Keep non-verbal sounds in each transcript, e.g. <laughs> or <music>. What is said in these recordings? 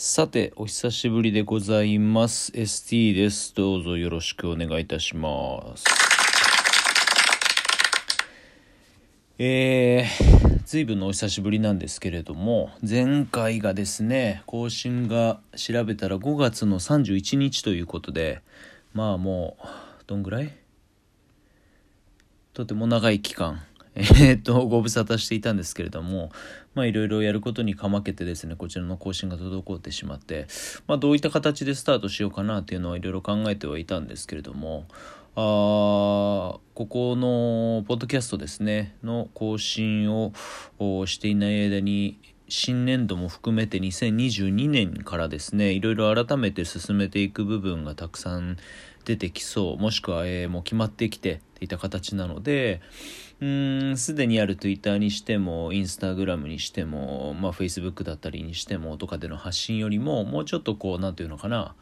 さて、お久しぶりでございます。ST です。どうぞよろしくお願いいたします。えー、随分のお久しぶりなんですけれども、前回がですね、更新が調べたら5月の31日ということで、まあもう、どんぐらい？とても長い期間、えー、っと、ご無沙汰していたんですけれども、まあいろいろやることにかまけてですね、こちらの更新が滞ってしまって、まあどういった形でスタートしようかなというのはいろいろ考えてはいたんですけれども、あーここのポッドキャストですね、の更新をしていない間に、新年度も含めて2022年からですね、いろいろ改めて進めていく部分がたくさん出てきそう、もしくは、えーもう決まってきていた形なので、うん、すでにある Twitter にしても、Instagram にしても、まあ Facebook だったりにしてもとかでの発信よりも、もうちょっとこう、なんていうのかな、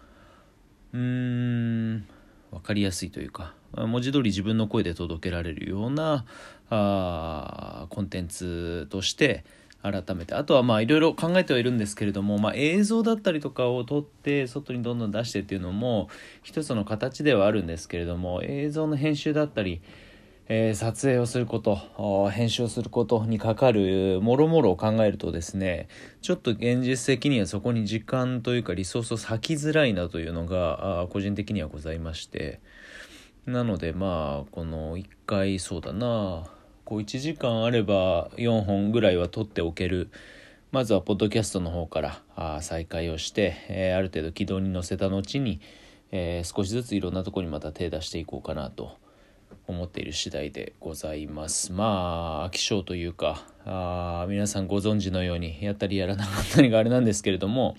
うーん、わかりやすいというか、文字通り自分の声で届けられるようなあコンテンツとして改めて。あとはまあいろいろ考えてはいるんですけれども、まあ、映像だったりとかを撮って外にどんどん出してっていうのも一つの形ではあるんですけれども映像の編集だったりえー撮影をすること編集をすることにかかるもろもろを考えるとですねちょっと現実的にはそこに時間というかリソースを割きづらいなというのが個人的にはございまして。なのでまあこの1回そうだなこう1時間あれば4本ぐらいは撮っておける。まずはポッドキャストの方からあ再開をして、えーある程度軌道に乗せた後に、えー少しずついろんなとこにまた手出していこうかなと思っている次第でございます。まあ飽き性というかあ皆さんご存知のようにやったりやらなかったりがあれなんですけれども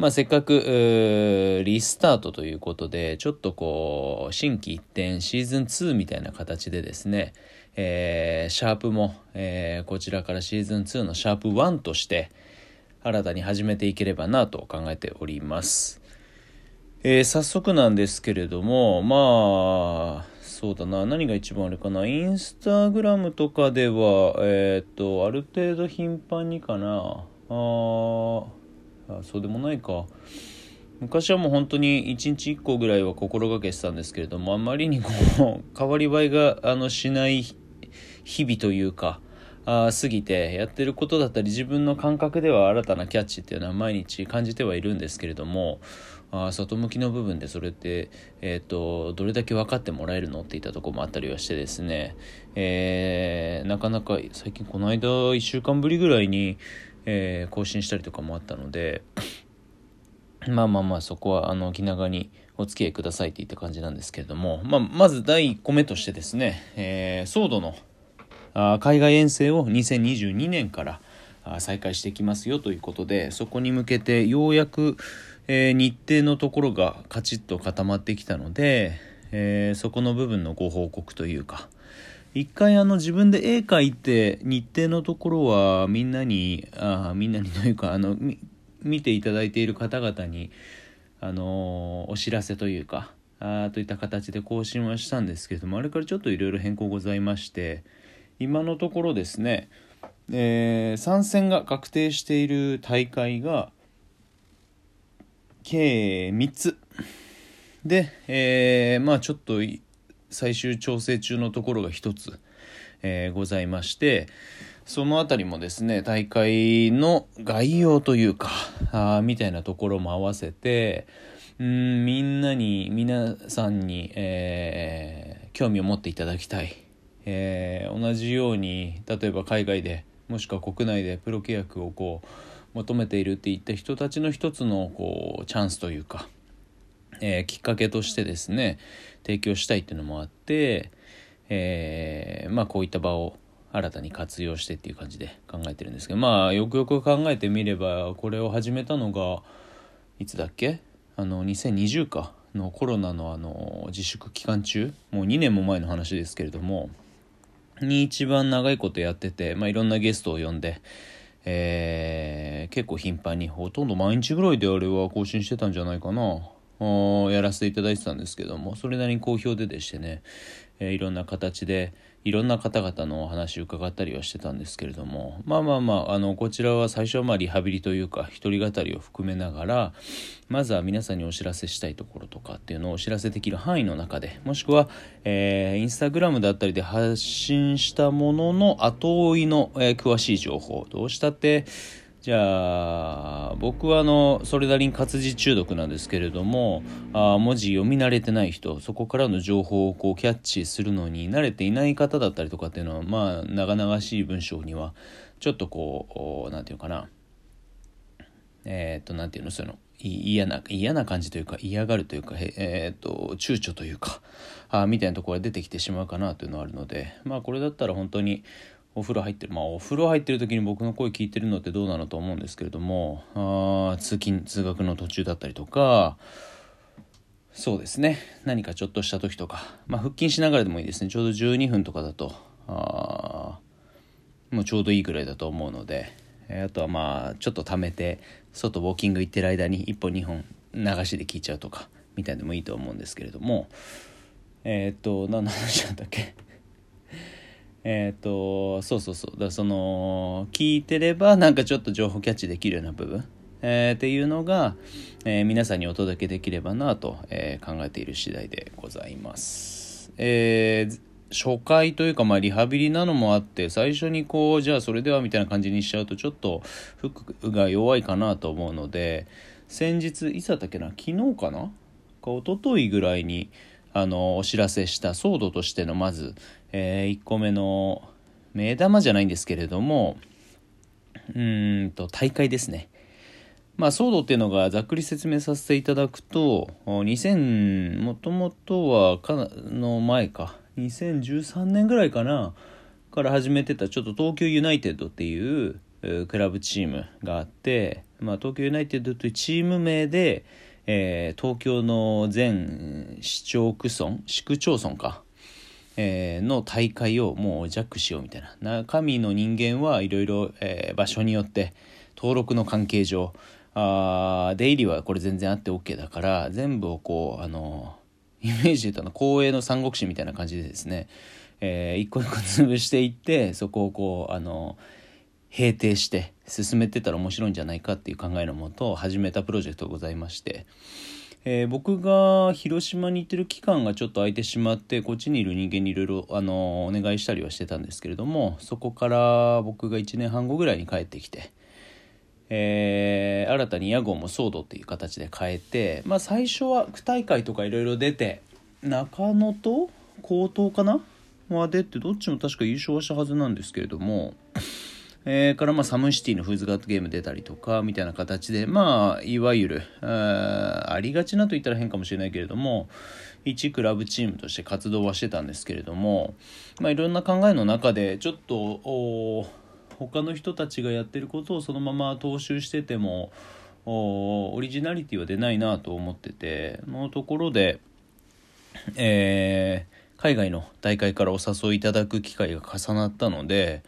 まあせっかくリスタートということでちょっとこう心機一転シーズン2みたいな形でですねえーシャープも、えーこちらからシーズン2のシャープ1として新たに始めていければなと考えております。えー早速なんですけれどもまあそうだな何が一番あれかなインスタグラムとかではえっ、とある程度頻繁にかなああそうでもないか。昔はもう本当に1日1個ぐらいは心がけてたんですけれどもあまりにこう <laughs> 変わり映えがあのしない日々というかあ過ぎてやってることだったり自分の感覚では新たなキャッチっていうのは毎日感じてはいるんですけれどもあ外向きの部分でそれって、えー、とどれだけ分かってもらえるのっていったとこもあったりはしてですね、えーなかなか最近この間1週間ぶりぐらいに、えー更新したりとかもあったので <coughs> まあまあまあそこはあの気長にお付き合いくださいっていった感じなんですけれども、まあ、まず第1個目としてですね、えー、ソードのあ海外遠征を2022年から再開していきますよということでそこに向けてようやく、えー日程のところがカチッと固まってきたので、えーそこの部分のご報告というか一回あの自分で絵描いて日程のところはみんなにあみんなにというかあの見ていただいている方々にあのお知らせというかあといった形で更新はしたんですけれどもあれからちょっといろいろ変更ございまして今のところですね、えー参戦が確定している大会が計3つ。で、えーまあちょっと最終調整中のところが1つ、えーございましてそのあたりもですね大会の概要というかあみたいなところも合わせてうんみんなに皆さんに、えー興味を持っていただきたい、えー同じように例えば海外でもしくは国内でプロ契約をこう求めているっていった人たちの一つのこうチャンスというか、えーきっかけとしてですね提供したいっていうのもあって、えーまあこういった場を新たに活用してっていう感じで考えてるんですけどまあよくよく考えてみればこれを始めたのがいつだっけ？あの2020かのコロナのあの自粛期間中もう2年も前の話ですけれどもに一番長いことやってて、まあ、いろんなゲストを呼んで、えー結構頻繁にほとんど毎日ぐらいであれは更新してたんじゃないかな。やらせていただいてたんですけどもそれなりに好評ででしてね、えー、いろんな形でいろんな方々のお話を伺ったりはしてたんですけれどもまあまあまああのこちらは最初はまリハビリというか一人語りを含めながらまずは皆さんにお知らせしたいところとかっていうのをお知らせできる範囲の中でもしくは、えー、インスタグラムだったりで発信したものの後追いの、えー、詳しい情報どうしたってじゃあ僕はあのそれなりに活字中毒なんですけれどもあ文字読み慣れてない人そこからの情報をこうキャッチするのに慣れていない方だったりとかっていうのはまあ長々しい文章にはちょっとこう何て言うかな。えっ、と何て言うのその嫌な嫌な感じというか嫌がるというかえっ、と躊躇というかあみたいなところが出てきてしまうかなというのはあるのでまあこれだったら本当にお風呂入ってる。まあお風呂入ってる時に僕の声聞いてるのってどうなのと思うんですけれどもあ通勤通学の途中だったりとかそうですね。何かちょっとした時とか、まあ、腹筋しながらでもいいですね。ちょうど12分とかだとあもうちょうどいいぐらいだと思うので、あとはまあちょっと貯めて外ウォーキング行ってる間に1本2本流しで聞いちゃうとかみたいでもいいと思うんですけれどもえっ、と何の話だったっけ？えっ、ー、とそうそうそうだその聞いてればなんかちょっと情報キャッチできるような部分、えー、っていうのが、えー、皆さんにお届けできればなと、えー、考えている次第でございます。えー初回というか、まあ、リハビリなのもあって最初にこうじゃあそれではみたいな感じにしちゃうとちょっと服が弱いかなと思うので先日いつだったっけな昨日かなか一昨日ぐらいにあのお知らせした騒動としてのまず、えー、1個目の目玉じゃないんですけれどもうんと大会ですね。まあ、騒動っていうのがざっくり説明させていただくと2000もともとはかの前か2013年ぐらいかなから始めてたちょっと東京ユナイテッドっていうクラブチームがあって、まあ、東京ユナイテッドというチーム名で、えー、東京の全市町区村市区町村か、えー、の大会をもうジャックしようみたいな。中身の人間はいろいろ場所によって登録の関係上あ出入りはこれ全然あって OK だから全部をこうあのイメージで言うと光栄の三国志みたいな感じでですね、えー、一個一個潰していってそこをこうあの平定して進めてたら面白いんじゃないかっていう考えのもと始めたプロジェクトございまして、えー、僕が広島に行ってる期間がちょっと空いてしまってこっちにいる人間にいろいろあのお願いしたりはしてたんですけれどもそこから僕が1年半後ぐらいに帰ってきて。えー、新たに屋号もソードっていう形で変えて、まあ、最初は区大会とかいろいろ出て中野と江東かな？は出てどっちも確か優勝はしたはずなんですけれどもえー、からまあサムシティのフーズガットゲーム出たりとかみたいな形でまあいわゆるありがちなと言ったら変かもしれないけれども一クラブチームとして活動はしてたんですけれども、まあ、いろんな考えの中でちょっと他の人たちがやってることをそのまま踏襲しててもオリジナリティは出ないなと思っててのところで、えー、海外の大会からお誘いいただく機会が重なったので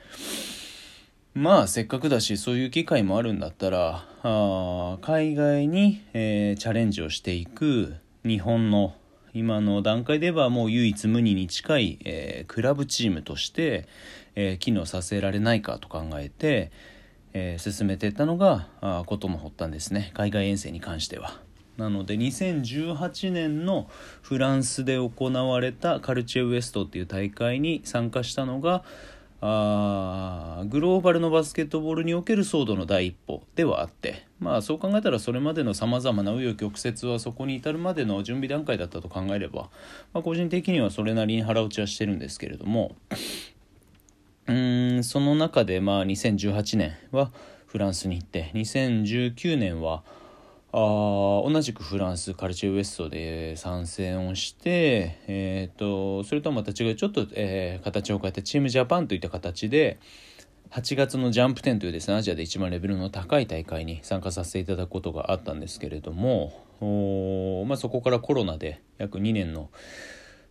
まあせっかくだしそういう機会もあるんだったらあ海外に、えー、チャレンジをしていく日本の今の段階ではもう唯一無二に近い、えー、クラブチームとして、えー、機能させられないかと考えて、え、進めていったのがあことの発端ですね海外遠征に関しては。なので2018年のフランスで行われたカルチェウエストっていう大会に参加したのがグローバルのバスケットボールにおける騒動の第一歩ではあってまあそう考えたらそれまでのさまざまな紆余曲折はそこに至るまでの準備段階だったと考えれば、まあ、個人的にはそれなりに腹落ちはしてるんですけれどもうんその中でまあ2018年はフランスに行って2019年はあ同じくフランスカルチェウエストで参戦をして、えーと、それとはまた違うちょっと、えー、形を変えたチームジャパンといった形で8月のジャンプ10というですねアジアで一番レベルの高い大会に参加させていただくことがあったんですけれども、まあ、そこからコロナで約2年の、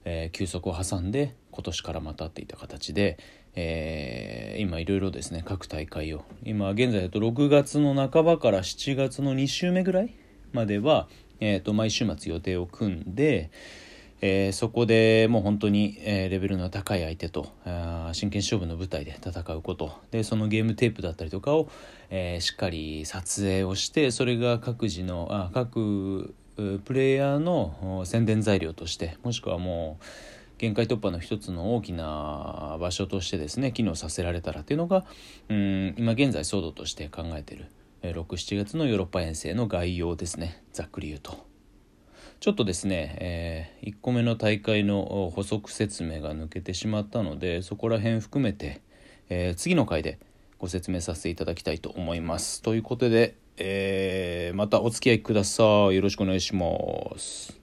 えー、休息を挟んで今年からまたっていた形で、えー、今いろいろですね各大会を今現在だと6月の半ばから7月の2週目ぐらいまではえー、と毎週末予定を組んで、えー、そこでもう本当に、えー、レベルの高い相手とあ真剣勝負の舞台で戦うこと。でそのゲームテープだったりとかを、えー、しっかり撮影をしてそれが各自のあ各プレイヤーの宣伝材料としてもしくはもう限界突破の一つの大きな場所としてですね機能させられたらっていうのがうん今現在騒動として考えてる。67月のヨーロッパ遠征の概要ですね。ざっくり言うと。ちょっとですね、えー、1個目の大会の補足説明が抜けてしまったのでそこら辺含めて、えー、次の回でご説明させていただきたいと思います。ということで、えー、またお付き合いください。よろしくお願いします。